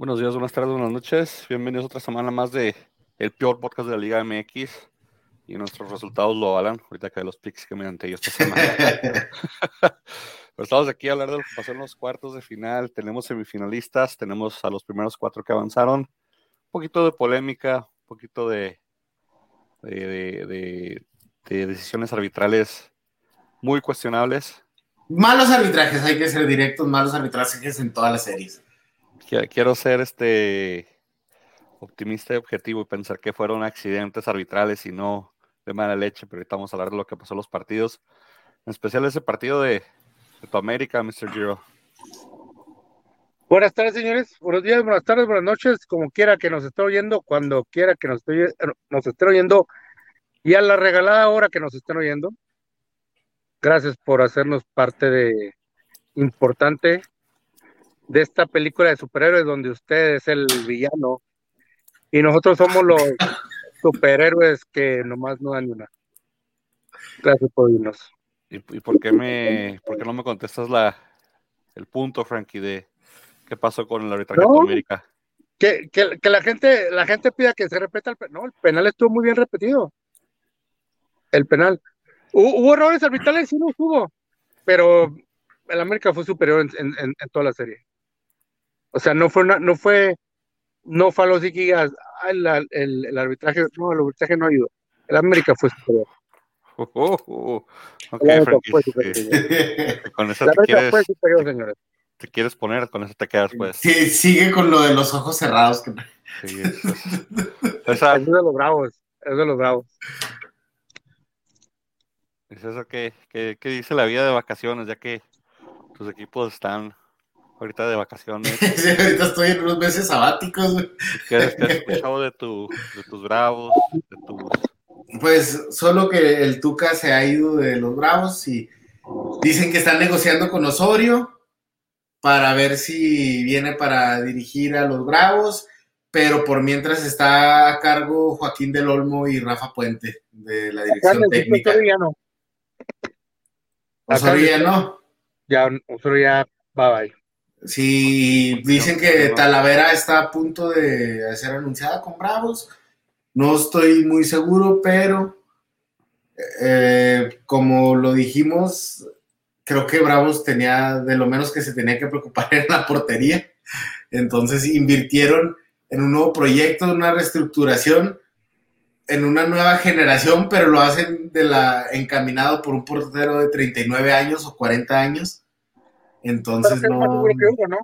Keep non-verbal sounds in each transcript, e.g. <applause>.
Buenos días, buenas tardes, buenas noches. Bienvenidos a otra semana más de el peor podcast de la Liga MX. Y nuestros resultados lo avalan. Ahorita que los picks que me han yo esta semana. <laughs> Pero estamos aquí a hablar de lo que pasó en los cuartos de final. Tenemos semifinalistas, tenemos a los primeros cuatro que avanzaron. Un poquito de polémica, un poquito de, de, de, de decisiones arbitrales muy cuestionables. Malos arbitrajes, hay que ser directos, malos arbitrajes en todas las series quiero ser este optimista y objetivo y pensar que fueron accidentes arbitrales y no de mala leche, pero ahorita vamos a hablar de lo que pasó en los partidos, en especial ese partido de, tu América, Mr. Giro. Buenas tardes, señores. Buenos días, buenas tardes, buenas noches, como quiera que nos esté oyendo, cuando quiera que nos esté, nos esté oyendo y a la regalada hora que nos estén oyendo. Gracias por hacernos parte de importante de esta película de superhéroes donde usted es el villano y nosotros somos los superhéroes que nomás no dan una. Gracias por irnos. ¿Y, por, qué me, por qué no me contestas la, el punto, Frankie, de qué pasó con el arbitraje de América? Que, que, que, la gente la gente pida que se repita el penal. No, el penal estuvo muy bien repetido. El penal. ¿Hubo, errores arbitrales? Sí, no hubo. Pero el América fue superior en, en toda la serie. O sea, no fue, una, no fue, no fue a los el, el, el, arbitraje, no, el arbitraje no ayudó. El América fue superior. Oh, oh, oh. Okay, fue superior. <laughs> con eso te quieres, fue superior, señores. Te quieres poner, con eso te quedas, pues. Sí, sigue con lo de los ojos cerrados. Que... Sí, es, es, es de los bravos, es de los bravos. Es eso que, que, que dice la vida de vacaciones, ya que tus equipos están ahorita de vacaciones. <laughs> sí, ahorita estoy en unos meses sabáticos. ¿Qué, has escuchado de, tu, de tus bravos? De tus... Pues solo que el Tuca se ha ido de los bravos y dicen que están negociando con Osorio para ver si viene para dirigir a los bravos, pero por mientras está a cargo Joaquín del Olmo y Rafa Puente de la dirección técnica. Osorio ya no. Osorio ya no. Ya, Osorio ya, bye bye. Sí, dicen que Talavera está a punto de ser anunciada con Bravos. No estoy muy seguro, pero eh, como lo dijimos, creo que Bravos tenía de lo menos que se tenía que preocupar <laughs> en la portería. Entonces invirtieron en un nuevo proyecto, una reestructuración, en una nueva generación, pero lo hacen de la encaminado por un portero de 39 años o 40 años entonces no. Más seguro que Hugo, ¿no?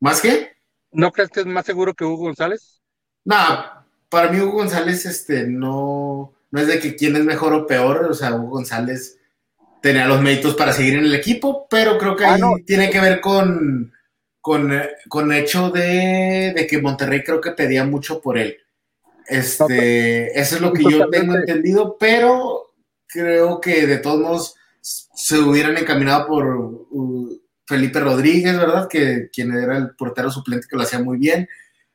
¿Más qué? ¿No crees que es más seguro que Hugo González? No, para mí Hugo González, este, no, no es de que quién es mejor o peor, o sea, Hugo González tenía los méritos para seguir en el equipo, pero creo que ah, ahí tiene que ver con, con, con hecho de, de, que Monterrey creo que pedía mucho por él. Este, eso es lo que yo tengo entendido, pero creo que de todos modos se hubieran encaminado por uh, Felipe Rodríguez, ¿verdad? Que quien era el portero suplente que lo hacía muy bien.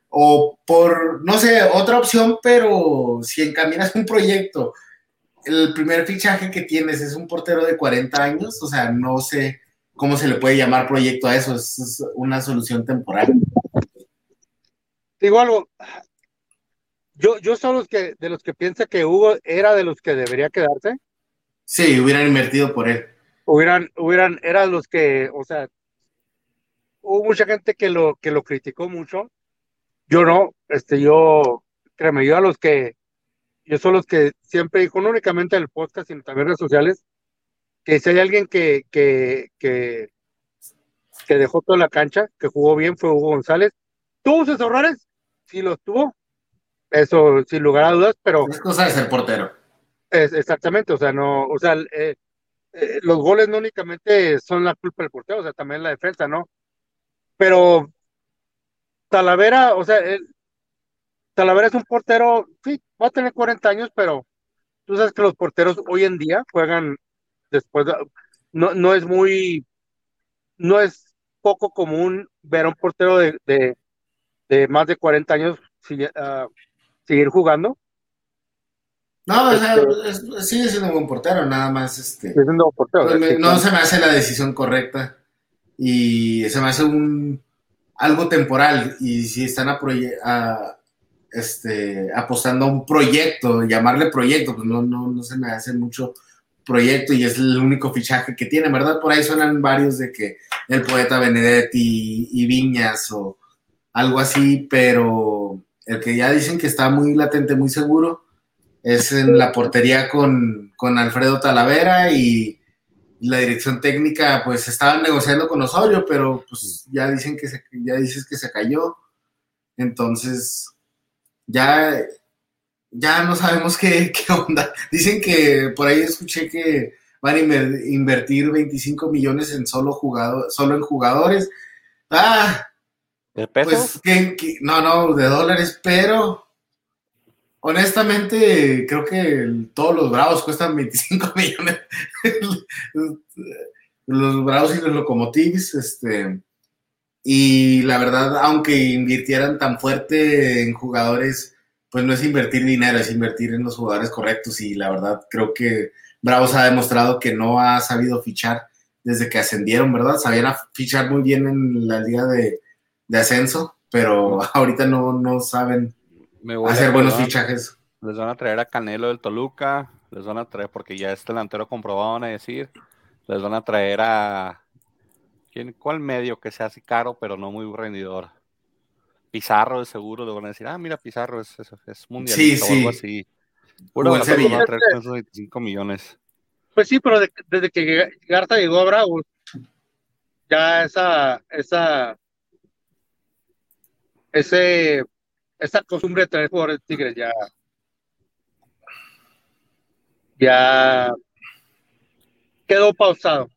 O por, no sé, otra opción, pero si encaminas un proyecto, el primer fichaje que tienes es un portero de 40 años, o sea, no sé cómo se le puede llamar proyecto a eso, es, una solución temporal. Digo algo, yo, yo soy los que, de los que piensa que Hugo era de los que debería quedarse. Sí, hubieran invertido por él. Hubieran, hubieran, eran los que, o sea, hubo mucha gente que lo, que lo criticó mucho. Yo no, este, yo, créeme, yo a los que, yo soy los que siempre dijo, no únicamente en el podcast, sino también en redes sociales, que si hay alguien que, que, que, que dejó toda la cancha, que jugó bien, fue Hugo González. ¿Tuvo sus errores? Sí los tuvo. Eso sin lugar a dudas, pero. Es cosa de ser portero exactamente, o sea, no, o sea, eh, eh, los goles no únicamente son la culpa del portero, o sea, también la defensa, ¿no? Pero Talavera, o sea, Talavera es un portero, sí, va a tener 40 años, pero tú sabes que los porteros hoy en día juegan después, no, no es muy, no es poco común ver a un portero de, de, más de 40 años ah, seguir jugando. No, o sea, este, sigue siendo un buen portero, nada más. Este, pues, no se me hace la decisión correcta. Y se me hace un algo temporal y si están a, este, apostando a un proyecto, llamarle proyecto, pues no, no, no se me hace mucho proyecto y es el único fichaje que tiene, ¿verdad? Por ahí suenan varios de que el poeta Benedetti y, Viñas o algo así, pero el que ya dicen que está muy latente, muy seguro, es en la portería con, con Alfredo Talavera y la dirección técnica, pues estaban negociando con Osorio, pero pues ya dicen que se, ya dices que se cayó. Entonces, ya, ya no sabemos qué, <laughs> onda. Dicen que por ahí escuché que van a invertir 25 millones en solo jugadores, solo en jugadores. Ah, ¿De pesos? Pues, no, no, de dólares, pero honestamente creo que todos los Bravos cuestan <laughs> 25 millones. los Bravos y los Locomotives, este, y la verdad, aunque invirtieran tan fuerte en jugadores, pues no es invertir dinero, es invertir en los jugadores correctos. Y la verdad, creo que Bravos ha demostrado que no ha sabido fichar desde que ascendieron, ¿verdad? Sabían fichar muy bien en la liga de, ascenso, pero <laughs> ahorita no, no saben hacer buenos fichajes. Les van a traer a Canelo del Toluca, les van a traer, porque ya es delantero comprobado, van a decir, les van a traer a ¿Quién, ¿Cuál medio que sea así caro, pero no muy rendidor? Pizarro de seguro le van a decir, ah, mira, Pizarro es, es, es mundialista o algo así. Puro a 25 millones. Pues sí, pero desde que Garza llegó a Bravo, ya esa, esa, ese, esa costumbre de traer jugadores de Tigres ya, ya quedó pausado.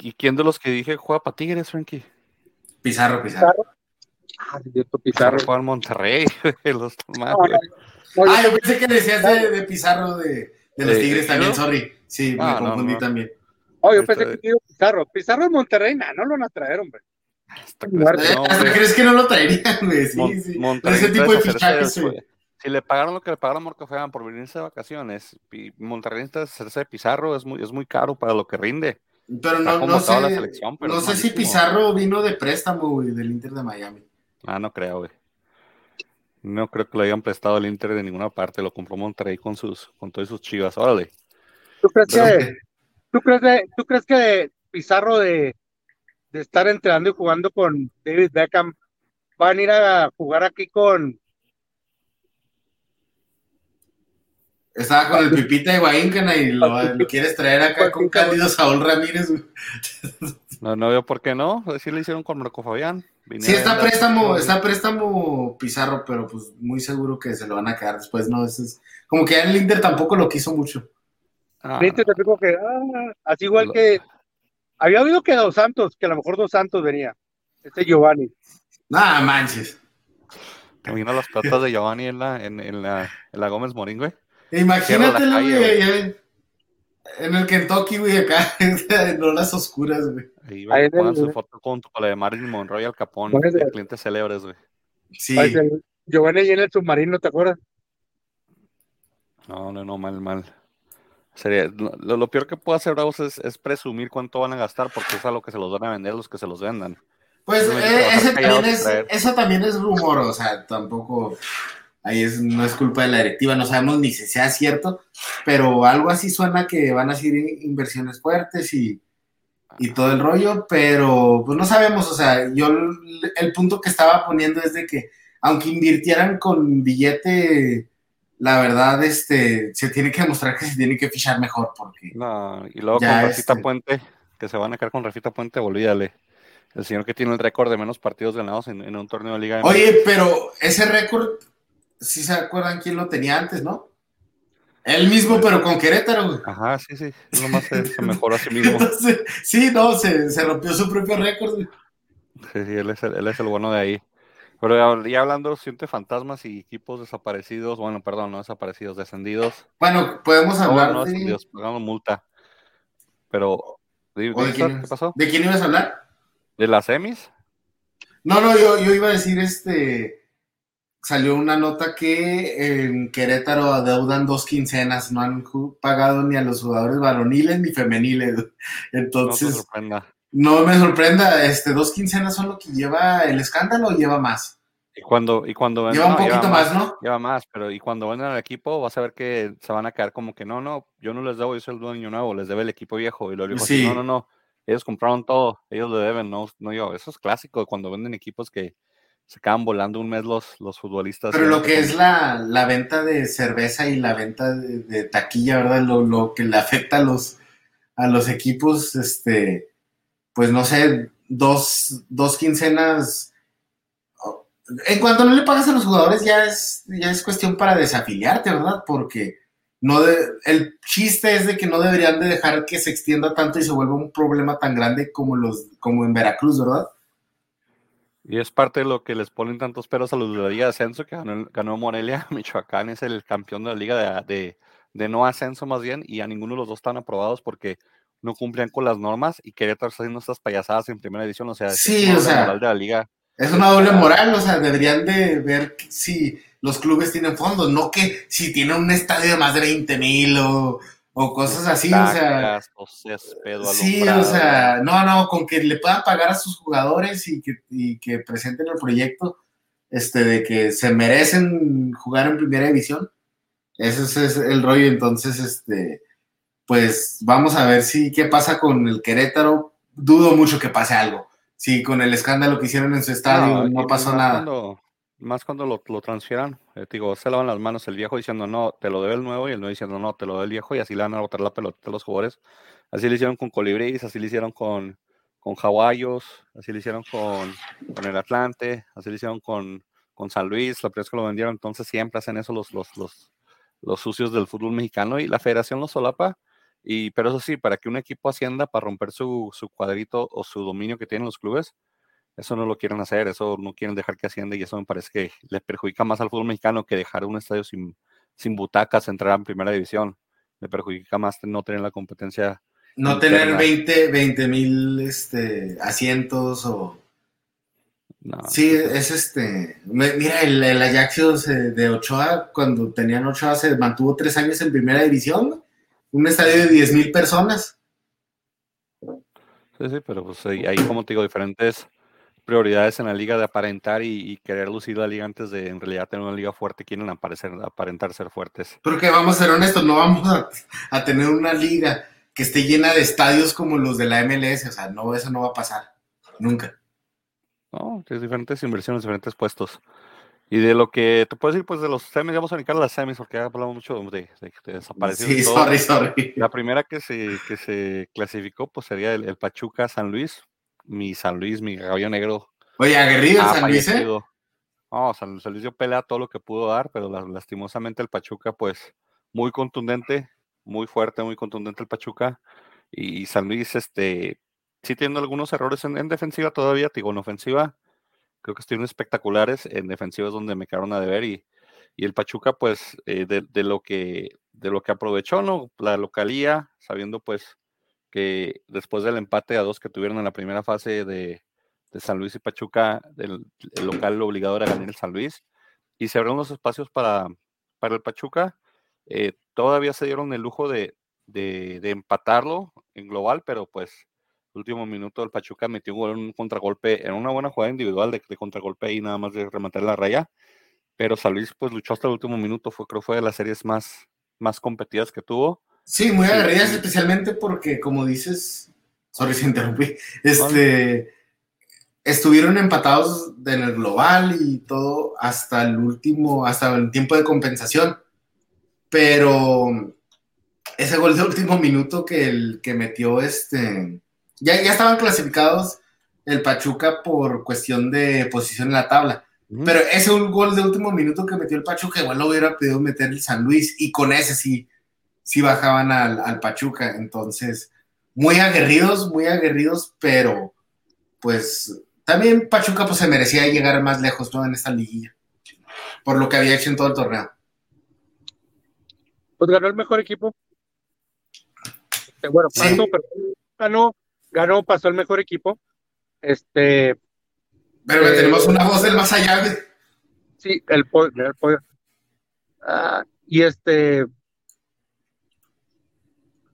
¿Y quién de los que dije juega para Tigres, Frankie? Pizarro, Pizarro. Ah, cierto, Pizarro. Juega en Monterrey, <laughs> los ah, yo pensé que decías de, Pizarro de, de los Tigres también, sorry. Sí, me ah, confundí también. Oh, yo pensé que digo Pizarro. Pizarro en Monterrey, no, no lo van a traer, hombre. ¿Crees que no lo traerían, güey? Sí, sí. Ese tipo de fichajes, Si le pagaron lo que le pagaron a Morcofean por venirse de vacaciones, y Monterrey hacerse de Pizarro es muy, es muy caro para lo que rinde. Pero no, no sé, no sé si Pizarro vino de préstamo, güey, del Inter de Miami. Ah, no creo, güey. No creo que lo hayan prestado el Inter de ninguna parte, lo compró Monterrey con sus, con todas sus chivas, órale. ¿Tú crees que, ¿tú crees ¿tú crees que Pizarro de, de estar entrenando y jugando con David Beckham van a ir a jugar aquí con Estaba con el <laughs> Pipita de Guayíncana y lo, quieres traer acá con Cándido Saúl Ramírez. No, no veo por qué no. Sí le hicieron con Marco Fabián. sí, está préstamo, está préstamo Pizarro, pero pues muy seguro que se lo van a quedar después, ¿no? Es, como que el Inter tampoco lo quiso mucho. Ah, te digo que, ah, así igual que había oído que Dos Santos, que a lo mejor Dos Santos venía. Este Giovanni. Nada manches. Te imagino las patas de Giovanni en la, en, en la, en la Gómez Morín, güey. Imagínatelo, güey, en el Kentucky, güey, acá, <laughs> en horas oscuras, güey. Ahí pongan su foto con la de Marilyn Monroe y Al Capone, de clientes célebres, güey. Sí. Giovanni y en el submarino, ¿te acuerdas? No, no, no, mal, mal. Sería, lo, lo peor que puede hacer Bravos es, es, presumir cuánto van a gastar porque es a lo que se los van a vender los que se los vendan. Pues eh, ese también es, eso también es rumor, o sea, tampoco ahí es, no es culpa de la directiva, no sabemos ni si sea cierto, pero algo así suena que van a ser inversiones fuertes y, todo el rollo, pero pues no sabemos, o sea, yo el punto que estaba poniendo es de que aunque invirtieran con billete, la verdad, este, se tiene que demostrar que se tiene que fichar mejor, porque... No, y luego con Rafita este Puente, que se van a quedar con Rafita Puente, olvídale. El señor que tiene el récord de menos partidos ganados en, en un torneo de Liga. Oye, pero ese récord sí se acuerdan quién lo tenía antes, ¿no? Él mismo, pero con Querétaro, Ajá, sí, sí. Nomás se, se <laughs> mejoró a sí mismo. sí, no, se, se, rompió su propio récord. Sí, sí, él es, el, él es el bueno de ahí. Pero ya hablando siente fantasmas y equipos desaparecidos, bueno, perdón, no desaparecidos, descendidos. Bueno, podemos hablar no, de... pagando multa. Pero, ¿de, quién, ¿qué pasó? ¿De quién ibas a hablar? ¿De las semis? No, no, yo, yo iba a decir este salió una nota que en Querétaro adeudan dos quincenas, no han pagado ni a los jugadores varoniles ni femeniles. Entonces, no me sorprenda, este, dos quincenas son lo que lleva el escándalo o lleva más. Y cuando, y cuando lleva un poquito más, ¿no? Lleva más, pero y cuando vendan al equipo vas a ver que se van a quedar como que no, no, yo no les debo, yo soy el dueño nuevo, les debe el equipo viejo. Y lo digo no, no, no, ellos compraron todo, ellos le deben, no, no yo. Eso es clásico cuando venden equipos que se quedan volando un mes los, los futbolistas. Pero lo que es la, la, venta de cerveza y la venta de, taquilla, ¿verdad? Lo, lo, que le afecta a los, a los equipos, este, pues no sé, dos, dos quincenas en cuanto no le pagas a los jugadores, ya es, ya es cuestión para desafiliarte, ¿verdad? Porque no el chiste es de que no deberían de dejar que se extienda tanto y se vuelva un problema tan grande como los como en Veracruz, ¿verdad? Y es parte de lo que les ponen tantos peros a los de la Liga de Ascenso, que ganó, Morelia, <laughs> Michoacán es el campeón de la Liga de, de, no ascenso más bien, y a ninguno de los dos están aprobados porque no cumplían con las normas y Querétaro está haciendo estas payasadas en primera edición, o sea, sí, o sea, de la liga es una doble moral, o sea, deberían de ver si los clubes tienen fondos, no que si tienen un estadio de más de 20 mil o, cosas así, o sea. sí, o sea, no, no, con que le puedan pagar a sus jugadores y que, y que presenten el proyecto este, de que se merecen jugar en primera división. Ese es el rollo, entonces, este, pues vamos a ver si qué pasa con el Querétaro. Dudo mucho que pase algo Sí, con el escándalo que hicieron en su estadio, no, pasó nada. más cuando lo, lo transfieran, eh, digo, se lavan las manos el viejo diciendo, no, te lo debe el nuevo, y el nuevo diciendo, no, te lo debe el viejo, y así le van a botar la pelota a los jugadores. Así lo hicieron con Colibríes, así lo hicieron con, con así lo hicieron con, con el Atlante, así lo hicieron con, con San Luis, la primera vez que lo vendieron, entonces siempre hacen eso los, los, los, los sucios del fútbol mexicano, y la federación lo solapa, y, pero eso sí, para que un equipo ascienda, para romper su, su cuadrito o su dominio que tienen los clubes, eso no lo quieren hacer, eso no quieren dejar que ascienda y eso me parece que le perjudica más al fútbol mexicano que dejar un estadio sin, sin butacas, entrar en primera división. Le perjudica más no tener la competencia. No tener 20 mil este, asientos o... sí, es este. Mira, el, el Ajax de Ochoa, cuando tenían Ochoa, se mantuvo tres años en primera división un estadio de 10.000 personas. Sí, sí, pero pues ahí, como te digo, diferentes prioridades en la liga de aparentar y, querer lucir la liga antes de en realidad tener una liga fuerte, quieren aparecer, aparentar ser fuertes. Porque vamos a ser honestos, no vamos a, tener una liga que esté llena de estadios como los de la MLS, o sea, no, eso no va a pasar, nunca. No, es diferentes inversiones, diferentes puestos. Y de lo que te puedo decir, pues de los semis, vamos a brincar a las semis, porque ya hablamos mucho de, de, de desaparecidos. Sí, sorry, sorry. La primera que se, que se clasificó, pues sería el, Pachuca San Luis. Mi San Luis, mi caballo negro. Oye, aguerrido el San Luis, ¿eh? No, San, Luis dio pelea todo lo que pudo dar, pero lastimosamente el Pachuca, pues, muy contundente, muy fuerte, muy contundente el Pachuca. Y, San Luis, este, sí tiene algunos errores en, en defensiva todavía, digo, en ofensiva creo que estuvieron espectaculares, en defensivas donde me quedaron a deber y, y el Pachuca pues eh, de, lo que, de lo que aprovechó, ¿no? La localía, sabiendo pues que después del empate a dos que tuvieron en la primera fase de, de San Luis y Pachuca, el, local obligado era ganar el San Luis y se abrieron los espacios para, para el Pachuca. Eh, todavía se dieron el lujo de, de, de empatarlo en global, pero pues último minuto el Pachuca metió un, contragolpe en una buena jugada individual de, contragolpe y nada más de rematar la raya. Pero San Luis pues luchó hasta el último minuto, fue creo fue de las series más, más competidas que tuvo. Sí, muy aguerridas, especialmente porque como dices, sorry si interrumpí, este, estuvieron empatados en el global y todo hasta el último, hasta el tiempo de compensación. Pero ese gol de último minuto que el que metió este ya, ya estaban clasificados el Pachuca por cuestión de posición en la tabla. Pero ese un gol de último minuto que metió el Pachuca, igual lo hubiera pedido meter el San Luis y con ese sí, sí bajaban al, Pachuca. Entonces, muy aguerridos, muy aguerridos, pero pues también Pachuca pues se merecía llegar más lejos ¿no? en esta liguilla, por lo que había hecho en todo el torneo. Pues ganó el mejor equipo. Este, bueno, pasó, pero ganó ganó, pasó el mejor equipo. Este. Pero tenemos una voz del más allá. Sí, el poder. Ah, y este.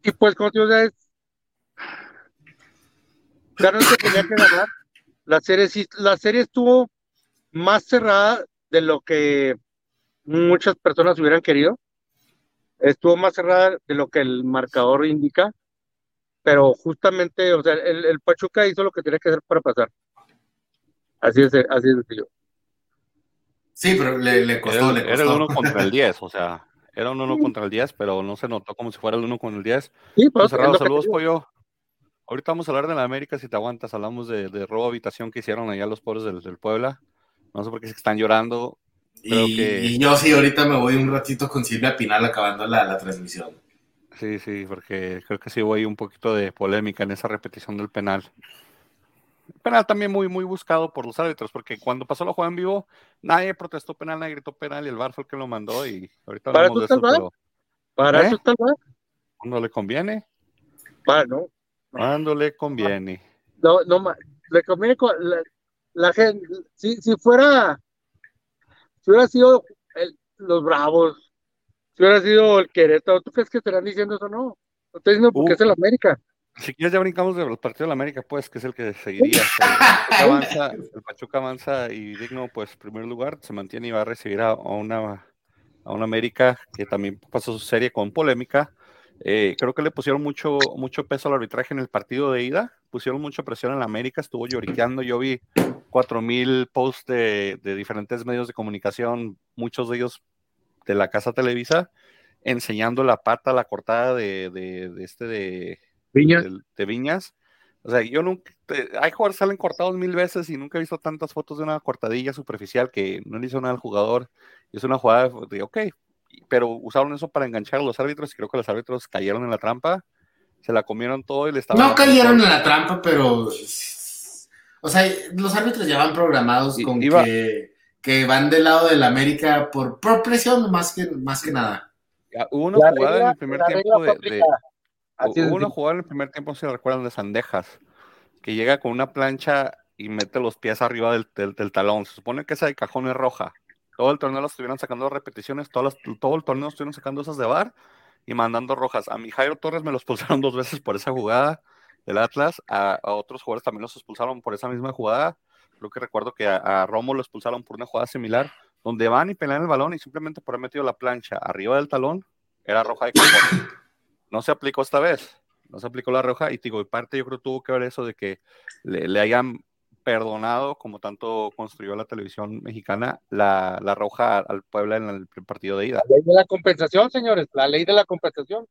Y pues, como te digo, es. ganó el que tenía que ganar. La serie, la serie estuvo más cerrada de lo que muchas personas hubieran querido. Estuvo más cerrada de lo que el marcador indica, pero justamente, o sea, el, Pachuca hizo lo que tenía que hacer para pasar. Así es, así es sencillo. Sí, pero le, costó, era, Era el uno contra el <laughs> 10, o sea, era un uno contra el 10, pero no se notó como si fuera el uno contra el 10. Sí, pues, cerrado, saludos, pollo. Ahorita vamos a hablar de la América si te aguantas. Hablamos de, de robo habitación que hicieron allá los pobres del, del Puebla. No sé por qué se están llorando. y, yo sí, ahorita me voy un ratito con Silvia Pinal acabando la, la transmisión. Sí, sí, porque creo que sí voy un poquito de polémica en esa repetición del penal. Penal también muy, muy buscado por los árbitros, porque cuando pasó la jugada en vivo, nadie protestó penal, nadie gritó penal y el VAR fue el que lo mandó y ahorita hablamos de eso. Pero, ¿Para ¿eh? eso está el Cuando le conviene. Para, no. Cuando le conviene. No, no, le conviene con la, gente, si, si fuera, si hubiera sido los Bravos, si hubiera sido el Querétaro, ¿tú crees que estarán diciendo eso? No, no estoy diciendo porque uh. es el América. Si quieres ya brincamos del partido de la América, pues, que es el que seguiría. El Pachuca avanza, el Pachuca avanza y digno, pues, primer lugar, se mantiene y va a recibir a, una a una América que también pasó su serie con polémica. Eh, creo que le pusieron mucho, mucho peso al arbitraje en el partido de ida, pusieron mucha presión en la América, estuvo lloriqueando. Yo vi cuatro mil posts de, de, diferentes medios de comunicación, muchos de ellos de la casa Televisa, enseñando la pata, la cortada de, de este de Viñas. De, Viñas. O sea, yo nunca, hay jugadores salen cortados mil veces y nunca he visto tantas fotos de una cortadilla superficial que no le hizo nada al jugador. Es una jugada de, ok, pero usaron eso para enganchar a los árbitros y creo que los árbitros cayeron en la trampa, se la comieron todo y le estaban... No cayeron en la trampa, pero... O sea, los árbitros ya van programados con que, que, van del lado del América por, por presión más que, más que nada. Hubo una jugada en el primer tiempo de Hubo una jugada en el primer tiempo, si recuerdan, de Sandejas, que llega con una plancha y mete los pies arriba del, del, talón. Se supone que esa de cajón es roja. Todo el torneo lo estuvieron sacando repeticiones, todo el torneo estuvieron sacando esas de bar y mandando rojas. A mi Jairo Torres me los expulsaron dos veces por esa jugada del Atlas, a, otros jugadores también los expulsaron por esa misma jugada. Creo que recuerdo que a, Romo lo expulsaron por una jugada similar, donde van y pelean el balón y simplemente por haber metido la plancha arriba del talón, era roja de cajón. No se aplicó esta vez, no se aplicó la roja y digo, en parte yo creo tuvo que ver eso de que le, hayan perdonado, como tanto construyó la televisión mexicana, la, la roja al Puebla en el partido de ida. La ley de la compensación, señores, la ley de la compensación.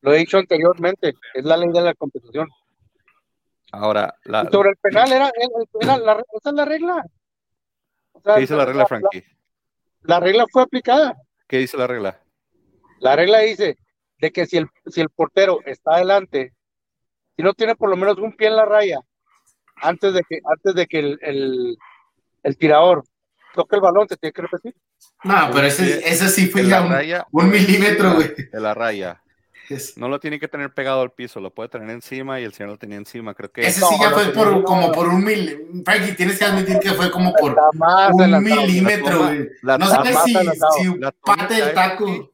Lo he dicho anteriormente, es la ley de la compensación. Ahora, la, sobre el penal, era, la, esa es la regla. ¿Qué dice la regla, Frankie? La, regla fue aplicada. ¿Qué dice la regla? La regla dice, de que si el, si el portero está adelante, si no tiene por lo menos un pie en la raya, antes de que, antes de que el, el, tirador toque el balón, se tiene que repetir. No, pero ese, ese sí fue ya un, milímetro, güey. De la raya. No lo tiene que tener pegado al piso, lo puede tener encima y el señor lo tenía encima, creo que. Ese sí ya fue por, como por un milímetro. Frankie, tienes que admitir que fue como por un milímetro, güey. No sé si, si parte del taco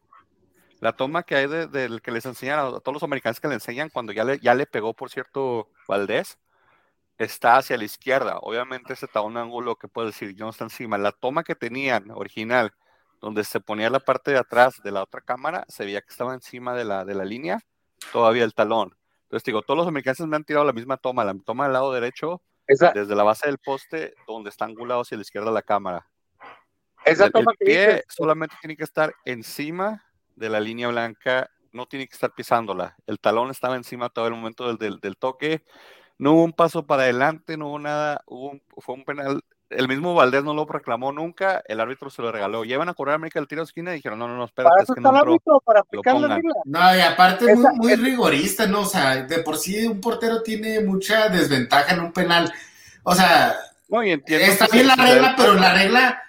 la toma que hay del que les enseñan a, todos los americanos que le enseñan cuando ya le, ya le pegó, por cierto, Valdés, está hacia la izquierda. Obviamente ese está un ángulo que puede decir, yo no está encima. La toma que tenían original, donde se ponía la parte de atrás de la otra cámara, se veía que estaba encima de la, de la línea, todavía el talón. Entonces digo, todos los americanos me han tirado la misma toma, la toma del lado derecho, desde la base del poste, donde está angulado hacia la izquierda la cámara. Esa toma el pie solamente tiene que estar encima de la línea blanca no tiene que estar pisándola. El talón estaba encima todo el momento del, del, toque. No hubo un paso para adelante, no hubo nada. Hubo fue un penal. El mismo Valdés no lo proclamó nunca. El árbitro se lo regaló. Llevan a correr a América el tiro de esquina y dijeron: No, no, no, espérate. es que no árbitro, para aplicar la No, y aparte es muy, rigorista, ¿no? O sea, de por sí un portero tiene mucha desventaja en un penal. O sea, está bien la regla, pero la regla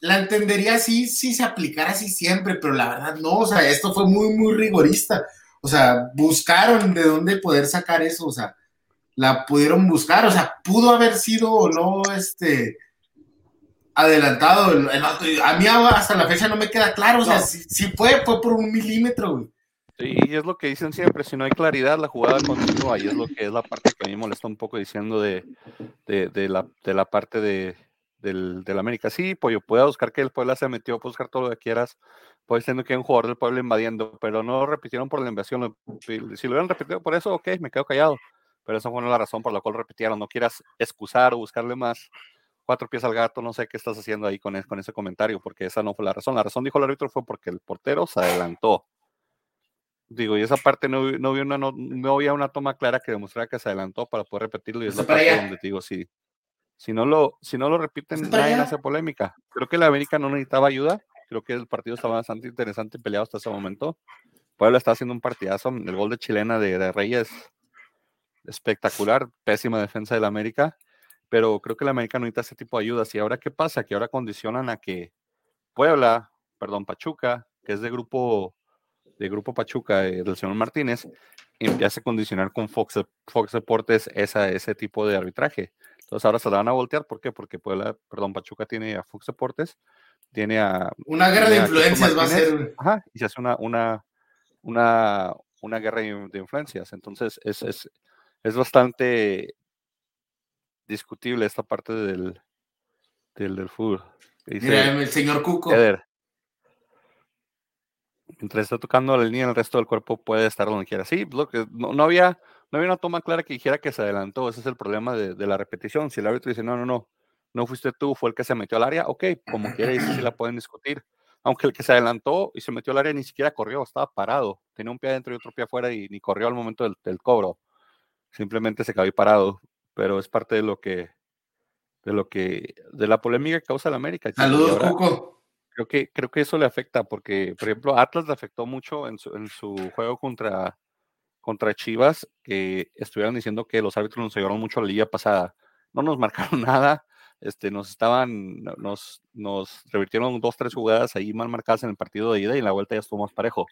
la entendería así si se aplicara así siempre, pero la verdad no, o sea, esto fue muy, muy rigorista. O sea, buscaron de dónde poder sacar eso, o sea, la pudieron buscar, o sea, pudo haber sido o no, este, adelantado. a mí hasta la fecha no me queda claro, o sea, si, fue, fue por un milímetro, güey. Y es lo que dicen siempre, si no hay claridad, la jugada continúa, y es lo que es la parte que a mí me molesta un poco diciendo de, de, la, de la parte de, del, del, América. Sí, Pollo, puede buscar que el Puebla se metió, puede buscar todo lo que quieras, puede ser que hay un jugador del Puebla invadiendo, pero no lo repitieron por la invasión. Si, lo hubieran repetido por eso, ok, me quedo callado, pero esa fue la razón por la cual repitieron. No quieras excusar o buscarle más cuatro pies al gato, no sé qué estás haciendo ahí con, con ese comentario, porque esa no fue la razón. La razón, dijo el árbitro, fue porque el portero se adelantó. Digo, y esa parte no, no, una, no, había una toma clara que demostrara que se adelantó para poder repetirlo. Y es la parte donde digo, sí. Si no lo, si no lo repiten, nadie hace polémica. Creo que la América no necesitaba ayuda. Creo que el partido estaba bastante interesante y peleado hasta ese momento. Puebla está haciendo un partidazo. El gol de chilena de, de Reyes espectacular. Pésima defensa del América. Pero creo que la América no necesita ese tipo de ayudas. ¿Y ahora qué pasa? Que ahora condicionan a que Puebla, perdón, Pachuca, que es de grupo de Grupo Pachuca eh, del señor Martínez, empieza a condicionar con Fox, Fox Deportes esa, ese tipo de arbitraje. Entonces ahora se la van a voltear, ¿por qué? Porque Puebla, perdón, Pachuca tiene a Fox Deportes, tiene a... Una guerra de influencias va a ser. Ajá, y se hace una, una, una, una guerra de influencias. Entonces es, es, es bastante discutible esta parte del, del, del fútbol. Mira, el señor Cuco mientras está tocando la línea, el resto del cuerpo puede estar donde quiera. Sí, lo que, no, había, no había una toma clara que dijera que se adelantó. Ese es el problema de, la repetición. Si el árbitro dice, no, no, no, no fuiste tú, fue el que se metió al área, ok, como quiera, y sí la pueden discutir. Aunque el que se adelantó y se metió al área ni siquiera corrió, estaba parado. Tenía un pie adentro y otro pie afuera y ni corrió al momento del, cobro. Simplemente se quedó ahí parado. Pero es parte de lo que, de lo que, de la polémica que causa el América. Saludos, Cuco. Creo que, creo que eso le afecta porque, por ejemplo, Atlas le afectó mucho en su, en su juego contra, contra Chivas, que estuvieron diciendo que los árbitros nos ayudaron mucho la liga pasada. No nos <laughs> marcaron nada, este, nos estaban, nos, nos revirtieron dos, tres jugadas ahí mal marcadas en el partido de ida y en la vuelta ya estuvo más parejo.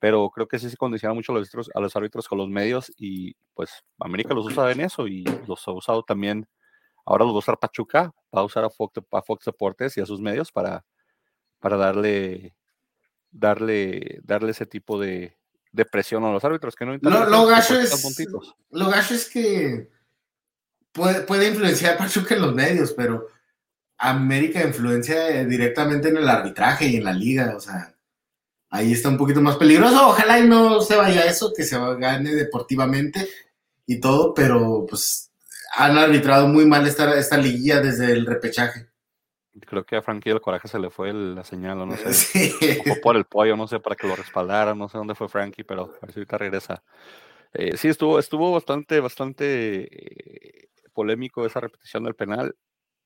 Pero creo que sí se condiciona mucho a los, árbitros, a los árbitros con los medios y pues América los usa en eso y los ha usado también. Ahora los va a usar Pachuca, va a usar a Fox, a Fox Deportes y a sus medios para, para darle, darle, darle ese tipo de, de presión a los árbitros que no lo, lo gacho es lo gacho es que puede, puede influenciar <laughs> Pachuca en los medios pero América influencia directamente en el arbitraje y en la liga o sea ahí está un poquito más peligroso ojalá y no se vaya eso que se gane deportivamente y todo pero pues han arbitrado muy mal esta, esta liguilla desde el repechaje Creo que a Frankie el coraje se le fue la señal, o no sé. <laughs> O por el pollo, no sé, para que lo respaldara, no sé dónde fue Frankie, pero a ver si ahorita regresa. Eh, sí, estuvo, estuvo bastante, bastante eh, polémico esa repetición del penal.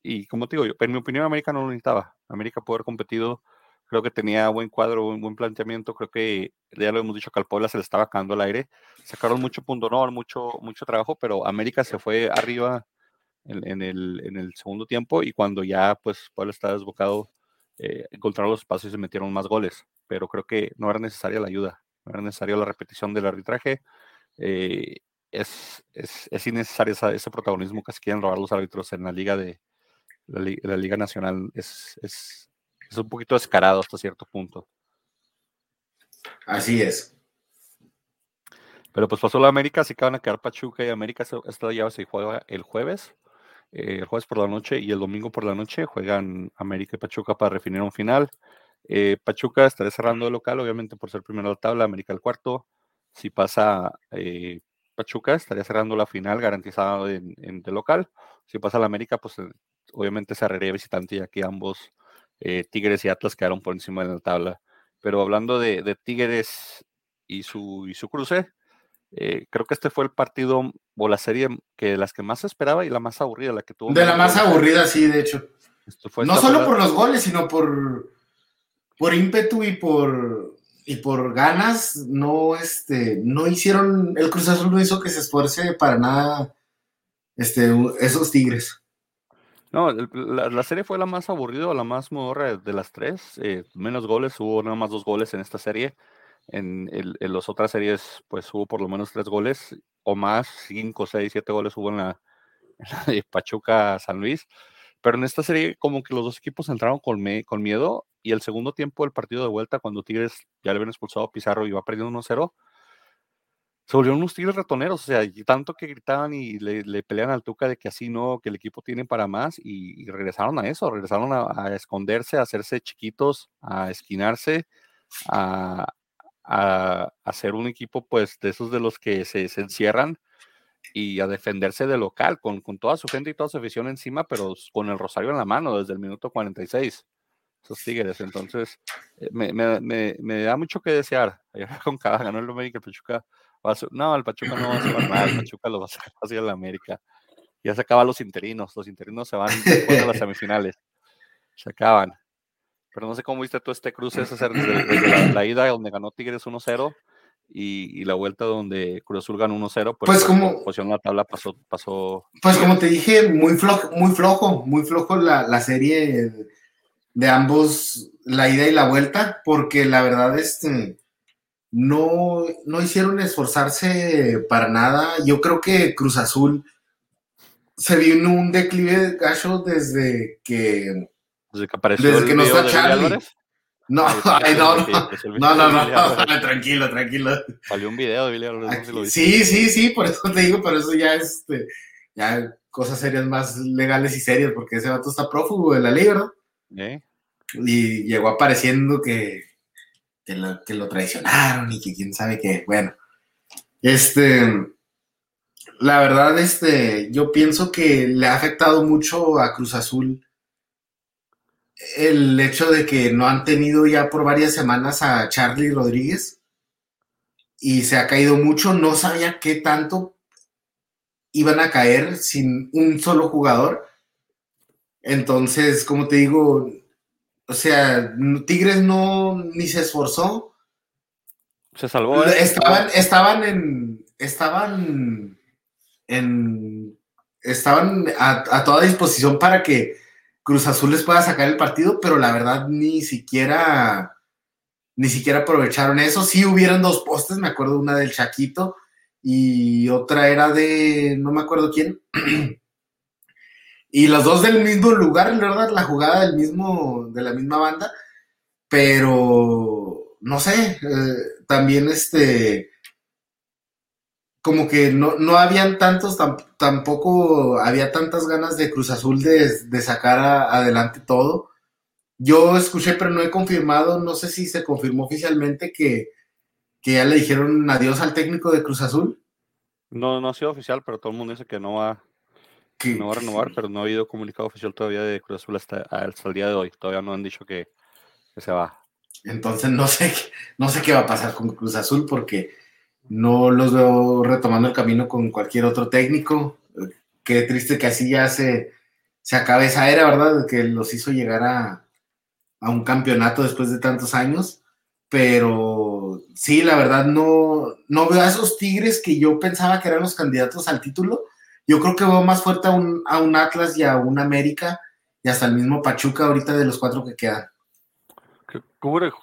Y como te digo, yo, en mi opinión, América no lo necesitaba. América pudo haber competido, creo que tenía buen cuadro, un buen planteamiento. Creo que ya lo hemos dicho que al Puebla se le estaba acabando el aire. Sacaron mucho punto honor, mucho, mucho trabajo, pero América se fue arriba en, el, en el segundo tiempo y cuando ya pues Puebla estaba desbocado, eh, encontraron los espacios y se metieron más goles, pero creo que no era necesaria la ayuda, no era necesaria la repetición del arbitraje. Eh, es, es, es, innecesario ese protagonismo que se quieren robar los árbitros en la liga de la, liga nacional. Es, es un poquito descarado hasta cierto punto. Así es. Pero pues pasó la América, así que van a quedar Pachuca y América. Esta llave se juega el jueves. Eh, el jueves por la noche y el domingo por la noche juegan América y Pachuca para definir un final. Eh, Pachuca estará cerrando el local, obviamente por ser primero de la tabla, América el cuarto. Si pasa eh, Pachuca, estaría cerrando la final garantizada en, de local. Si pasa la América, pues obviamente cerraría visitante, ya que ambos Tigres y Atlas quedaron por encima de la tabla. Pero hablando de, de Tigres y su, y su cruce, eh, creo que este fue el partido o la serie que de las que más esperaba y la más aburrida, la que tuvo. De la más aburrida, sí, de hecho. no solo por los goles, sino por, por ímpetu y por y por ganas, no, este, no hicieron, el Cruz Azul no hizo que se esfuerce para nada este, esos Tigres. No, la, serie fue la más aburrida, la más modorra de las tres. Eh, menos goles, hubo nada más dos goles en esta serie. En, las otras series, pues hubo por lo menos tres goles o más, cinco, seis, siete goles hubo en la, <laughs> de Pachuca San Luis. Pero en esta serie, como que los dos equipos entraron con, con miedo y el segundo tiempo del partido de vuelta, cuando Tigres ya le habían expulsado a Pizarro y va perdiendo 1-0, se volvieron unos tigres ratoneros, o sea, y tanto que gritaban y le, pelean al Tuca de que así no, que el equipo tiene para más, y, regresaron a eso, regresaron a, esconderse, a hacerse chiquitos, a esquinarse, a, a, ser un equipo, pues, de esos de los que se, encierran y a defenderse de local, con, con, toda su gente y toda su afición encima, pero con el rosario en la mano desde el minuto 46. Esos tigres, entonces, eh, me, me, me, me da mucho que desear. <laughs> Ayer con cada ganó el América, Pachuca no, el Pachuca no va a hacer nada, el Pachuca lo va a sacar <laughs> hacia la América. Ya se acaban los interinos, los interinos se van después de las semifinales. Se acaban. Pero no sé cómo viste tú este cruce, es hacer desde, la, ida donde ganó Tigres 1-0 y, la vuelta donde Cruz Azul ganó 1-0. Pues, pues como. Posición la tabla pasó, pasó. Pues como te dije, muy flojo, muy flojo, muy flojo la, la serie de ambos, la ida y la vuelta, porque la verdad, este no, no hicieron esforzarse para nada. Yo creo que Cruz Azul se vino un declive gacho desde que, desde que apareció desde que no está Charlie. No, ay, no, no, no, no, tranquilo, tranquilo. Salió un video de Billy Sí, sí, sí, por eso te digo, pero eso ya es, este, ya cosas serias más legales y serias, porque ese vato está prófugo de la ley, ¿verdad? Y llegó apareciendo que que lo, traicionaron y que quién sabe qué. Bueno, este, la verdad, este, yo pienso que le ha afectado mucho a Cruz Azul el hecho de que no han tenido ya por varias semanas a Charlie Rodríguez y se ha caído mucho. No sabía qué tanto iban a caer sin un solo jugador. Entonces, como te digo, o sea, Tigres no ni se esforzó. Se salvó. ¿eh? Estaban, estaban en. Estaban en. Estaban a, toda disposición para que Cruz Azul les pueda sacar el partido, pero la verdad ni siquiera. Ni siquiera aprovecharon eso. Sí hubieron dos postes, me acuerdo una del Chaquito y otra era de. no me acuerdo quién. <clears throat> Y los dos del mismo lugar, verdad, la jugada del mismo, de la misma banda, pero no sé, eh, también este, como que no, no habían tantos, tampoco había tantas ganas de Cruz Azul de, sacar adelante todo. Yo escuché, pero no he confirmado, no sé si se confirmó oficialmente que, que ya le dijeron adiós al técnico de Cruz Azul. No, no ha sido oficial, pero todo el mundo dice que no va, no va a renovar, pero no ha habido comunicado oficial todavía de Cruz Azul hasta, el día de hoy. Todavía no han dicho que, se va. Entonces no sé, no sé qué va a pasar con Cruz Azul porque no los veo retomando el camino con cualquier otro técnico. Qué triste que así ya se, se acabe esa era, ¿verdad? Que los hizo llegar a, a un campeonato después de tantos años. Pero sí, la verdad no, no veo a esos Tigres que yo pensaba que eran los candidatos al título yo creo que veo más fuerte a un, a un Atlas y a un América y hasta el mismo Pachuca ahorita de los cuatro que quedan.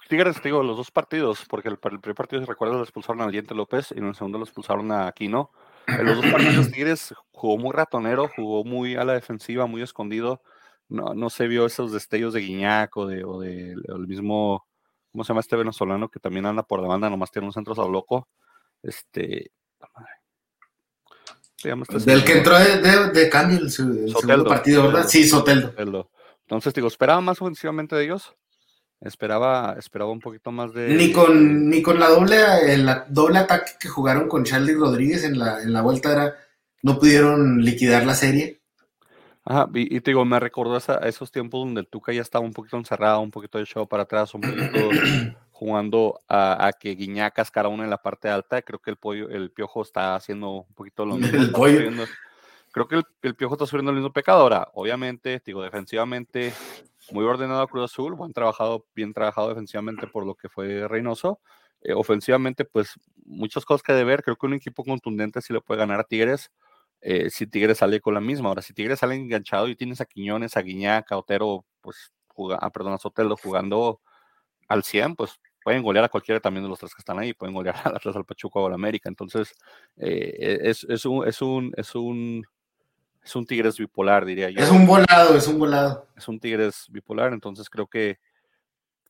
Tigres, digo, los dos partidos, porque el, el primer partido, se recuerda, lo expulsaron a Diente López y en el segundo lo expulsaron a Aquino. En los dos partidos, <clears throat> Tigres jugó muy ratonero, jugó muy a la defensiva, muy escondido. No, no se vio esos destellos de Guiñac o de, o de el mismo, ¿cómo se llama este venezolano que también anda por demanda, nomás tiene un centro loco? Este, del que entró de, cambio el, segundo partido, ¿verdad? Sí, Soteldo. Entonces, digo, ¿esperaba más ofensivamente de ellos? Esperaba, esperaba un poquito más de. Ni con, ni con la doble, el doble ataque que jugaron con Charlie Rodríguez en la, en la vuelta era, no pudieron liquidar la serie. Ajá, y, te digo, me recordó a esos tiempos donde el Tuca ya estaba un poquito encerrado, un poquito de show para atrás, un poquito <clears throat> jugando a, que Guiñac cascara uno en la parte alta. Creo que el pollo, el piojo está haciendo un poquito lo <laughs> mismo. creo que el, piojo está sufriendo el mismo pecado. Ahora, obviamente, digo, defensivamente, muy ordenado a Cruz Azul, buen trabajado, bien trabajado defensivamente por lo que fue Reynoso. Eh, ofensivamente, pues muchas cosas que deber. Creo que un equipo contundente sí le puede ganar a Tigres. Eh, si Tigres sale con la misma. Ahora, si Tigres sale enganchado y tienes a Quiñones, a Guiñac, a Otero, pues, ah, perdón, a Sotelo jugando al 100, pues pueden golear a cualquiera también de los tres que están ahí, pueden golear <laughs> al Atlas, al Pachuca o al América. Entonces, eh, es, un, es, un, es, un, es un Tigres bipolar, diría yo. Es un volado, es un volado. Es un Tigres bipolar, entonces creo que,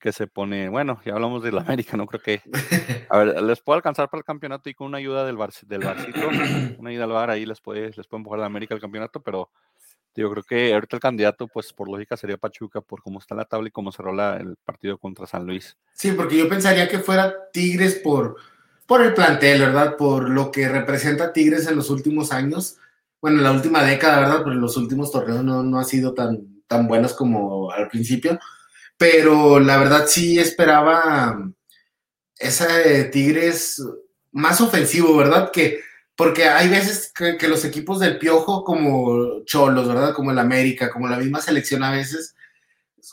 que se pone, bueno, ya hablamos de la <laughs> América, no creo que, a ver, les puede alcanzar para el campeonato y con una ayuda del, bar, del Barcito, una ayuda al bar ahí les puede, les puede empujar a la América al campeonato, pero yo creo que ahorita el candidato, pues por lógica sería Pachuca, por cómo está la tabla y cómo cerró la, el partido contra San Luis. Sí, porque yo pensaría que fuera Tigres por, por el plantel, ¿verdad? Por lo que representa Tigres en los últimos años. Bueno, en la última década, ¿verdad? Pero en los últimos torneos no, no ha sido tan, tan buenos como al principio. Pero la verdad sí esperaba esa Tigres más ofensivo, ¿verdad? Que porque hay veces que, los equipos del Piojo, como Cholos, ¿verdad? Como el América, como la misma selección a veces,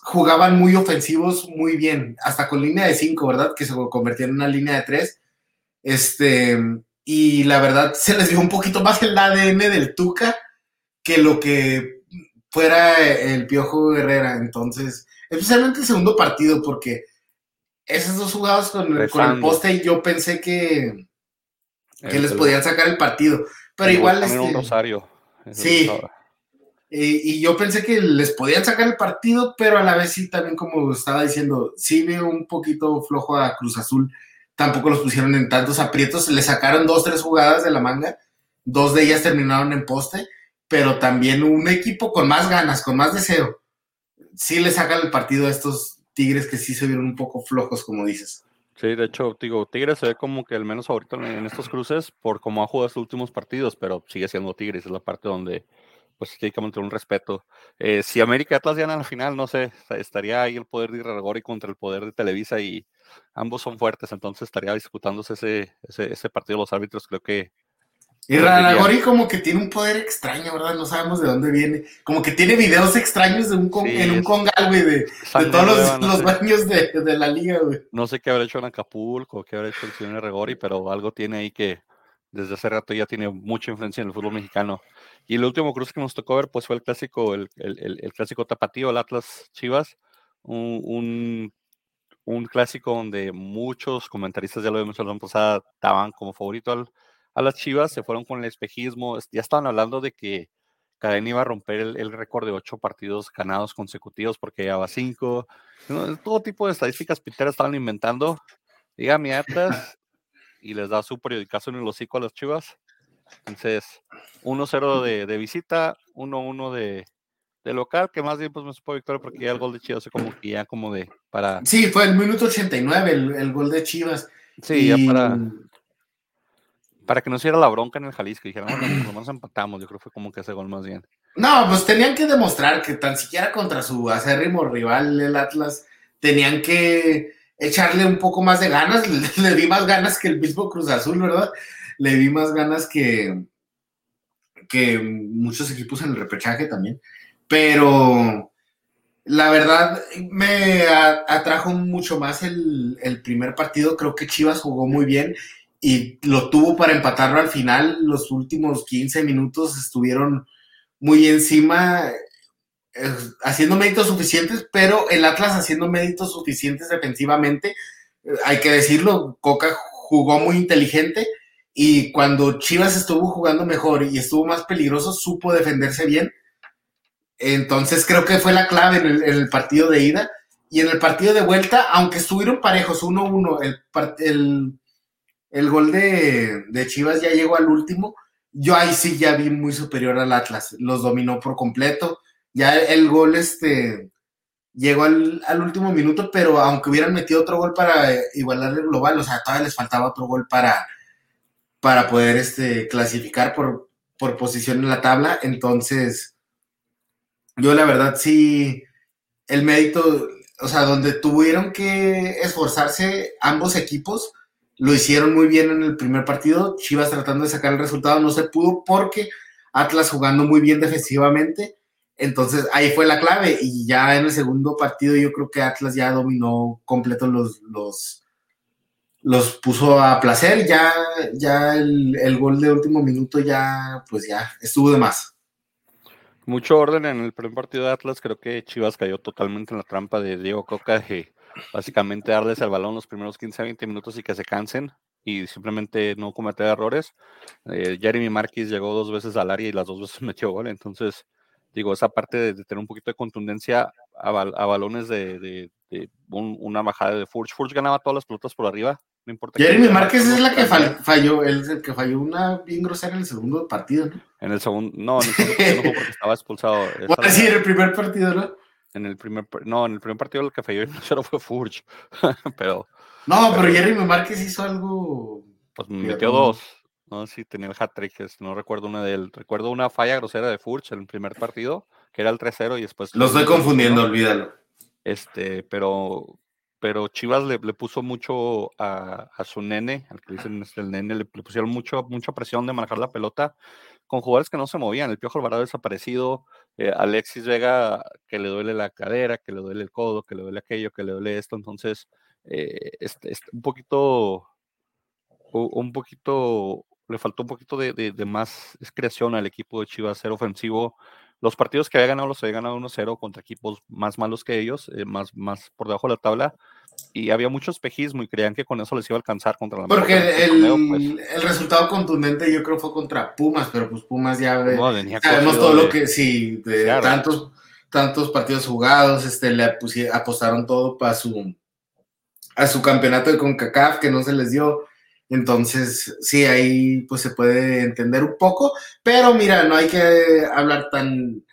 jugaban muy ofensivos muy bien, hasta con línea de cinco, ¿verdad? Que se convirtió en una línea de tres. Este, y la verdad <laughs> se les dio un poquito más el ADN del Tuca que lo que fuera el Piojo Herrera. Entonces, especialmente el segundo partido, porque esos dos jugados con, con el poste, yo pensé que que les podían sacar el partido. Pero igual. Este, un rosario. Sí. Y, yo pensé que les podían sacar el partido, pero a la vez sí, también como estaba diciendo, sí veo un poquito flojo a Cruz Azul. Tampoco los pusieron en tantos aprietos. Le sacaron dos, tres jugadas de la manga. Dos de ellas terminaron en poste, pero también un equipo con más ganas, con más deseo. Sí le sacan el partido a estos Tigres que sí se vieron un poco flojos, como dices. Sí, de hecho, digo, Tigres se ve como que el menos favorito en, estos cruces por cómo ha jugado estos últimos partidos, pero sigue siendo Tigres, es la parte donde pues tiene que mantener un respeto. Eh, si América y Atlas ganan la final, no sé, estaría ahí el poder de Irragori contra el poder de Televisa y ambos son fuertes, entonces estaría disputándose ese, ese, ese partido los árbitros, creo que y Ranagori como que tiene un poder extraño, ¿verdad? No sabemos de dónde viene. Como que tiene videos extraños de un en un congal, güey, de, todos los, baños de, la liga, güey. No sé qué habrá hecho en Acapulco, qué habrá hecho el señor Regori, pero algo tiene ahí que desde hace rato ya tiene mucha influencia en el fútbol mexicano. Y el último cruz que nos tocó ver, pues fue el clásico, el, el, clásico tapatío, el Atlas Chivas, un, un, clásico donde muchos comentaristas, ya lo vimos la pasada, daban como favorito al a las Chivas, se fueron con el espejismo, ya estaban hablando de que Cadena iba a romper el, récord de ocho partidos ganados consecutivos porque llevaba cinco, todo tipo de estadísticas piteras estaban inventando, diga mi Atlas y les da su periodicazo en el hocico a las Chivas, entonces 1-0 de, de, visita, 1-1 de, de local, que más bien pues me supo victoria porque ya el gol de Chivas fue como que ya como de para... Sí, fue el minuto 89 el, el gol de Chivas. Sí, ya para para que no se diera la bronca en el Jalisco. Dijeron, bueno, nos empatamos. Yo creo que fue como que ese gol más bien. No, pues tenían que demostrar que tan siquiera contra su acérrimo rival, el Atlas, tenían que echarle un poco más de ganas. <laughs> Le, di más ganas que el mismo Cruz Azul, ¿verdad? Le di más ganas que, que muchos equipos en el repechaje también. Pero la verdad me atrajo mucho más el, el primer partido. Creo que Chivas jugó muy bien y lo tuvo para empatarlo al final. Los últimos 15 minutos estuvieron muy encima, eh, haciendo méritos suficientes, pero el Atlas haciendo méritos suficientes defensivamente. Eh, hay que decirlo, Coca jugó muy inteligente y cuando Chivas estuvo jugando mejor y estuvo más peligroso, supo defenderse bien. Entonces creo que fue la clave en el, partido de ida. Y en el partido de vuelta, aunque estuvieron parejos 1-1, el, el el gol de, Chivas ya llegó al último. Yo ahí sí ya vi muy superior al Atlas. Los dominó por completo. Ya el gol este llegó al, último minuto, pero aunque hubieran metido otro gol para igualar el global, o sea, todavía les faltaba otro gol para, para poder este, clasificar por, por posición en la tabla. Entonces, yo la verdad sí, el mérito, o sea, donde tuvieron que esforzarse ambos equipos, lo hicieron muy bien en el primer partido. Chivas tratando de sacar el resultado no se pudo porque Atlas jugando muy bien defensivamente. Entonces ahí fue la clave. Y ya en el segundo partido yo creo que Atlas ya dominó completo los, los, los puso a placer. Ya, ya el, el gol de último minuto ya, pues ya estuvo de más. Mucho orden en el primer partido de Atlas. Creo que Chivas cayó totalmente en la trampa de Diego Coca. De básicamente darles el balón los primeros 15 a 20 minutos y que se cansen. y simplemente no cometer errores. Eh, Jeremy Marquis llegó dos veces al área y las dos veces <laughs> metió gol, entonces digo, esa parte de, tener un poquito de contundencia a, balones de, una bajada de Furch. Furch ganaba todas las pelotas por arriba, no importa. Jeremy Márquez es la que falló, él es el que falló una bien grosera en el segundo partido, ¿no? En el segundo, no, en el segundo partido no porque estaba expulsado. <laughs> Bueno, sí, en el primer partido, ¿no? En el primer, no, en el primer partido el que falló el <laughs> fue Furch, <laughs> pero... No, pero, Jeremy Márquez hizo algo... Pues metió dos. No sé si tenía el hat-trick, no recuerdo una de él. Recuerdo una falla grosera de Furch en el primer partido, que era el 3-0 y después... Lo estoy confundiendo, olvídalo. Este, pero, pero Chivas le, puso mucho a, su nene, al que dicen este, el nene, le, pusieron mucho, mucha presión de manejar la pelota con jugadores que no se movían. El Piojo Alvarado desaparecido, eh, Alexis Vega que le duele la cadera, que le duele el codo, que le duele aquello, que le duele esto. Entonces, eh, este, este, un poquito, un poquito le faltó un poquito de, más creación al equipo de Chivas, ser ofensivo. Los partidos que había ganado los había ganado 1-0 contra equipos más malos que ellos, eh, más, más por debajo de la tabla. Y había mucho espejismo y creían que con eso les iba a alcanzar contra la Porque el, pues. el, resultado contundente yo creo fue contra Pumas, pero pues Pumas ya sabemos todo lo que sí, de tantos, tantos partidos jugados, este, le apostaron todo para su a su campeonato de CONCACAF que no se les dio entonces, sí, ahí pues se puede entender un poco, pero mira, no hay que hablar tan,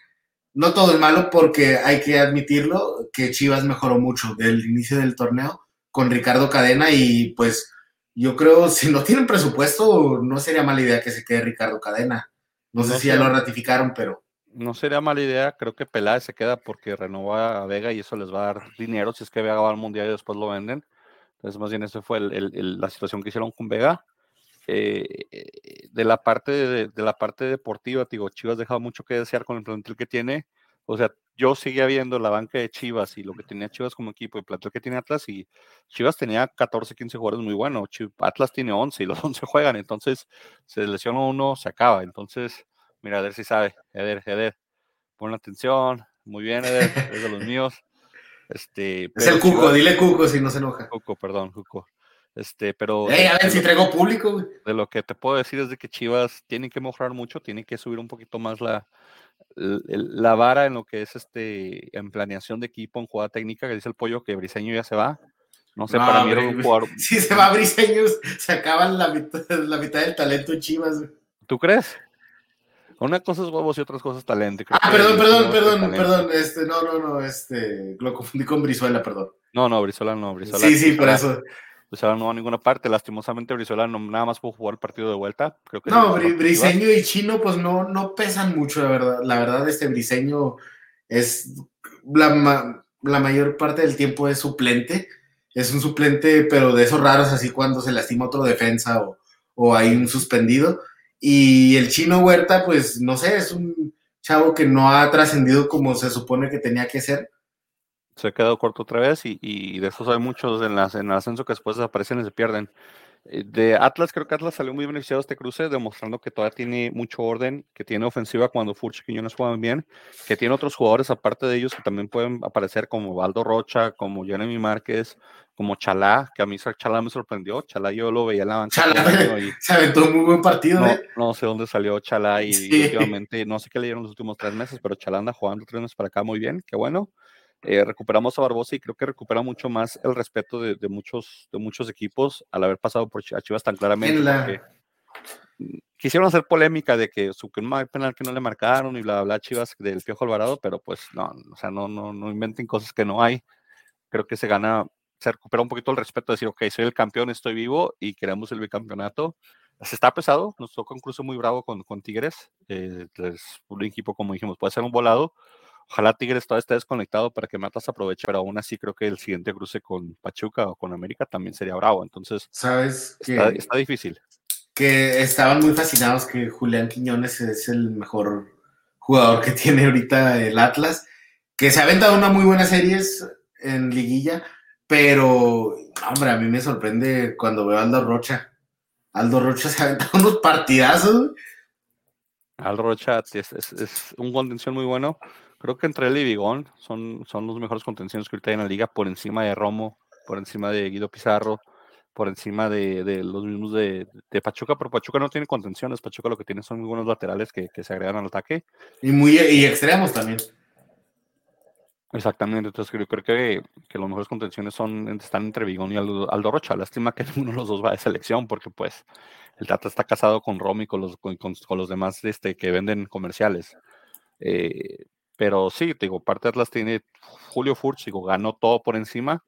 no todo es malo porque hay que admitirlo que Chivas mejoró mucho del inicio del torneo con Ricardo Cadena y pues yo creo <laughs> si no tienen presupuesto no sería mala idea que se quede Ricardo Cadena. No, sé si ya lo ratificaron, pero... No sería mala idea, creo que Peláez se queda porque renova a Vega y eso les va a dar dinero si es que Vega va al Mundial y después lo venden. Entonces, más bien, esa fue la situación que hicieron con Vega. Eh, de, la parte de, la parte deportiva, digo, Chivas dejado mucho que desear con el plantel que tiene. O sea, yo seguía viendo la banca de Chivas y lo que tenía Chivas como equipo, el plantel que tiene Atlas, y Chivas tenía 14, 15 jugadores muy buenos. Atlas tiene 11 y los <laughs> 11 juegan, entonces se lesiona uno, se acaba. Entonces, mira, a ver si sabe. Eder, Eder, pon atención. Muy bien, Eder, es de los míos. Este, es el Cuco, dile Cuco si no se enoja. Cuco, perdón, Cuco. Este, pero. Hey, a ver si traigo público, De lo que te puedo decir es de que Chivas tienen que mejorar mucho, tienen que subir un poquito más la, la vara en lo que es este en planeación de equipo, en jugada técnica, que dice el pollo que Briseño ya se va. No sé, para mí era un jugador. <laughs> Si se va Briseño, se acaba la mitad, la mitad del talento en Chivas. ¿Tú crees? Una cosa es huevos y otras cosas talento. ah, perdón, perdón, perdón, perdón. Este, no, no, no, este, lo confundí con Brizuela, perdón. No, no, Brizuela no, Brizuela. Sí, sí, por eso. Brizuela no va a ninguna parte. Lastimosamente, Brizuela no, nada más pudo jugar el partido de vuelta. Creo que no, Briseño y Chino, pues no, no pesan mucho, la verdad. La verdad, este Briseño es la, la mayor parte del tiempo es suplente. Es un suplente, pero de esos raros, así cuando se lastima otro defensa o, o hay un suspendido y el chino Huerta, pues no sé, es un chavo que no ha trascendido como se supone que tenía que ser. Se ha quedado corto otra vez y, de eso hay muchos en el ascenso que después desaparecen y se pierden. Eh, de Atlas, creo que Atlas salió muy beneficiado este cruce, demostrando que todavía tiene mucho orden, que tiene ofensiva cuando Furch y Quiñones juegan bien, que tiene otros jugadores aparte de ellos que también pueden aparecer como Valdo Rocha, como Jeremy Márquez, como Chalá, que a mí Chalá me sorprendió. Chalá yo lo veía en la banca. Chalá <laughs> se aventó un muy buen partido. No, ¿eh? no sé dónde salió Chalá y últimamente, no sé qué le dieron los últimos tres meses, pero Chalá anda jugando tres meses para acá muy bien, qué bueno. Eh, recuperamos a Barbosa y creo que recupera mucho más el respeto de, muchos, de muchos equipos al haber pasado por Chivas tan claramente. Quisieron hacer polémica de que su penal que no le marcaron y bla, bla, Chivas del Piojo Alvarado, pero pues no, o sea, no, no, no inventen cosas que no hay. Creo que se gana, se recupera un poquito el respeto de decir, ok, soy el campeón, estoy vivo y queremos el bicampeonato. Se está pesado, nos toca un cruce muy bravo con, con Tigres. Eh, es un equipo, como dijimos, puede ser un volado, Ojalá Tigres todavía esté desconectado para que Matas aproveche, pero aún así creo que el siguiente cruce con Pachuca o con América también sería bravo. Entonces, sabes que está, difícil. Que estaban muy fascinados que Julián Quiñones es el mejor jugador que tiene ahorita el Atlas, que se ha aventado una muy buena series en liguilla, pero hombre, a mí me sorprende cuando veo a Aldo Rocha. Aldo Rocha <laughs> se ha aventado unos partidazos. Aldo Rocha es, es un contención muy bueno Creo que entre él y Vigón son, son los mejores contenciones que ahorita hay en la liga, por encima de Romo, por encima de Guido Pizarro, por encima de, los mismos de, Pachuca, pero Pachuca no tiene contenciones, Pachuca lo que tiene son muy buenos laterales que, se agregan al ataque. Y muy y extremos también. Exactamente, entonces creo, creo que, que las mejores contenciones son, están entre Vigón y Aldo, Rocha. Lástima que <laughs> uno de los dos va de selección, porque pues el Tata está casado con Romy y con los, con, los demás este, que venden comerciales. Eh, pero sí, digo, parte de Atlas tiene Julio Furch, digo, ganó todo por encima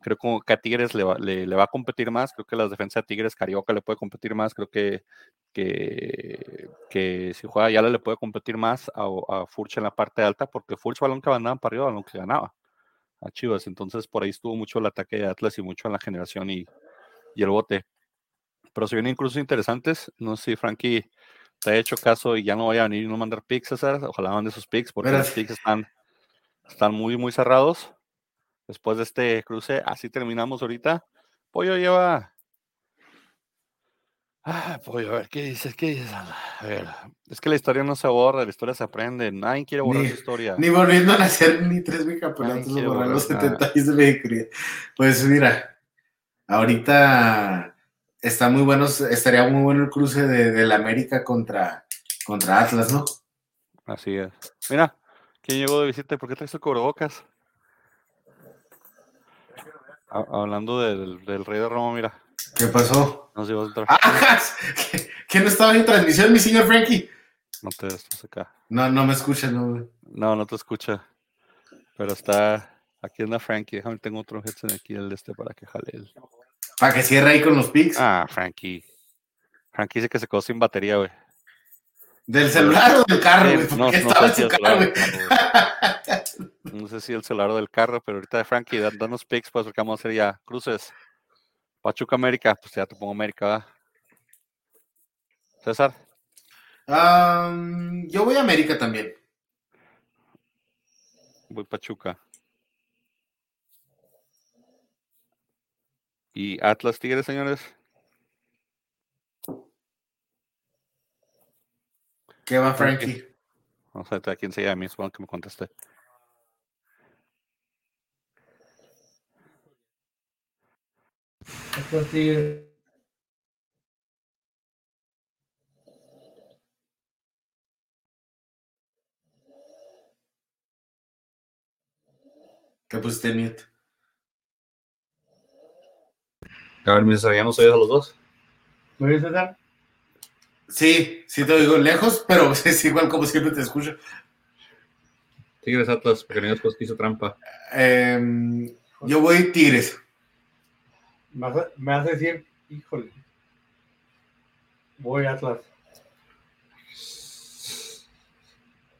Creo que a Tigres le va, le, va, a competir más. Creo que las defensas de Tigres, Carioca le puede competir más. Creo que, que, que si juega Yala le puede competir más a, a, Furch en la parte alta, porque Furch balón que mandaba para arriba, balón que ganaba a Chivas. Entonces por ahí estuvo mucho el ataque de Atlas y mucho en la generación y, y el bote. Pero se vienen incluso interesantes. No sé si Frankie te ha hecho caso y ya no vaya a venir y no mandar picks, César. Ojalá mande sus picks porque los picks están, están muy, muy cerrados después de este cruce. Así terminamos ahorita. Pollo lleva. Ah, Pollo, a ver, ¿qué dices? ¿Qué dices? A ver, es que la historia no se borra, la historia se aprende. Nadie quiere borrar ni, la historia. Ni volviendo a nacer ni tres bicampeonatos borrar los 70 años de mediocridad. Pues mira, ahorita está muy bueno, estaría muy bueno el cruce de, la América contra, contra Atlas, ¿no? Así es. Mira, ¿quién llegó de visita? ¿Por qué traes tu cubrebocas? Hablando del, del, rey de Roma, mira. ¿Qué pasó? Nos llevó ¡Ah! <laughs> ¿Que no estaba en transmisión, mi señor Frankie? No te estás acá. No, no me escucha, no. No, no te escucha. Pero está. Aquí anda Frankie. Déjame, tengo otro headset aquí, el de este, para que jale él. Para que cierre ahí con los pics. Ah, Frankie. Frankie dice que se quedó sin batería, güey. ¿Del celular o del carro, güey? no, estaba en su carro, güey. <laughs> No sé si el celular del carro, pero ahorita de Frankie, danos pics, pues, porque vamos a hacer ya cruces. Pachuca América, pues ya te pongo América, ¿verdad? César. yo voy a América también. Voy Pachuca. ¿Y Atlas Tigres, señores? ¿Qué va, Frankie? Vamos a ver a quién se llama, supongo que me conteste. ¿Qué pusiste mute? A ver, mis ¿ya nos oyes a los dos? ¿Me oyes, César? Sí, sí te oigo lejos, pero <laughs> es igual como siempre te escucho. Tigres Atlas, pequeños que hizo trampa. Em, yo voy Tigres. Me vas a decir, híjole. Voy Atlas.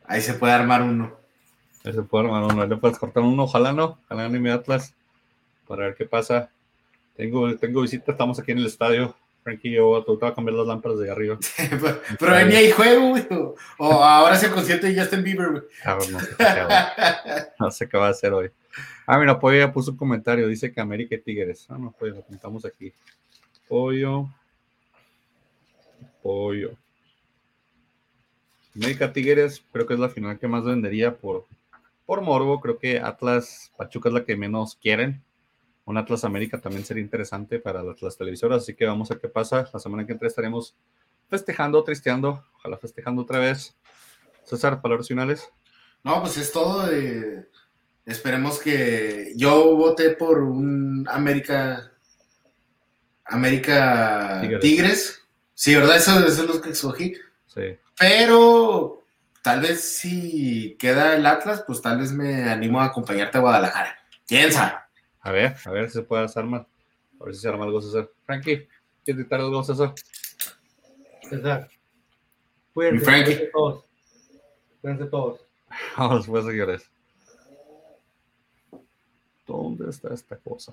Ahí se puede armar uno. Ahí se puede armar uno. Le puedes cortar uno, ojalá no. Ojalá no mi Atlas. Para ver qué pasa. Tengo, tengo visita, estamos aquí en el estadio. Frankie, yo te voy a cambiar las lámparas de arriba. <laughs> pero, venía y juego, güey. O ahora se consciente y ya está en Bieber, güey. Ah, no, sé qué, <laughs> no sé qué va a hacer hoy. Ah, mira, Pollo ya puso un comentario, dice que América y Tigres. Ah, no, pues lo pintamos aquí. Pollo. Pollo. América Tigres, creo que es la final que más vendería por, por Morbo. Creo que Atlas Pachuca es la que menos quieren. Un Atlas América también sería interesante para las, televisoras, así que vamos a ver qué pasa. La semana que entra estaremos festejando, tristeando, ojalá festejando otra vez. César, palabras finales. No, pues es todo. de Esperemos que yo voté por un América América Tigres. Sí, ¿verdad? Eso, es lo que escogí. Sí. Pero tal vez si queda el Atlas, pues tal vez me animo a acompañarte a Guadalajara. ¿Quién sabe? A ver, a ver si se puede armar. A ver si se arma algo, César. Frankie, ¿quieres gritar algo, César? César. Cuídense, Frankie. todos. Cuídense todos. <laughs> Vamos, pues, señores. ¿Dónde está esta cosa?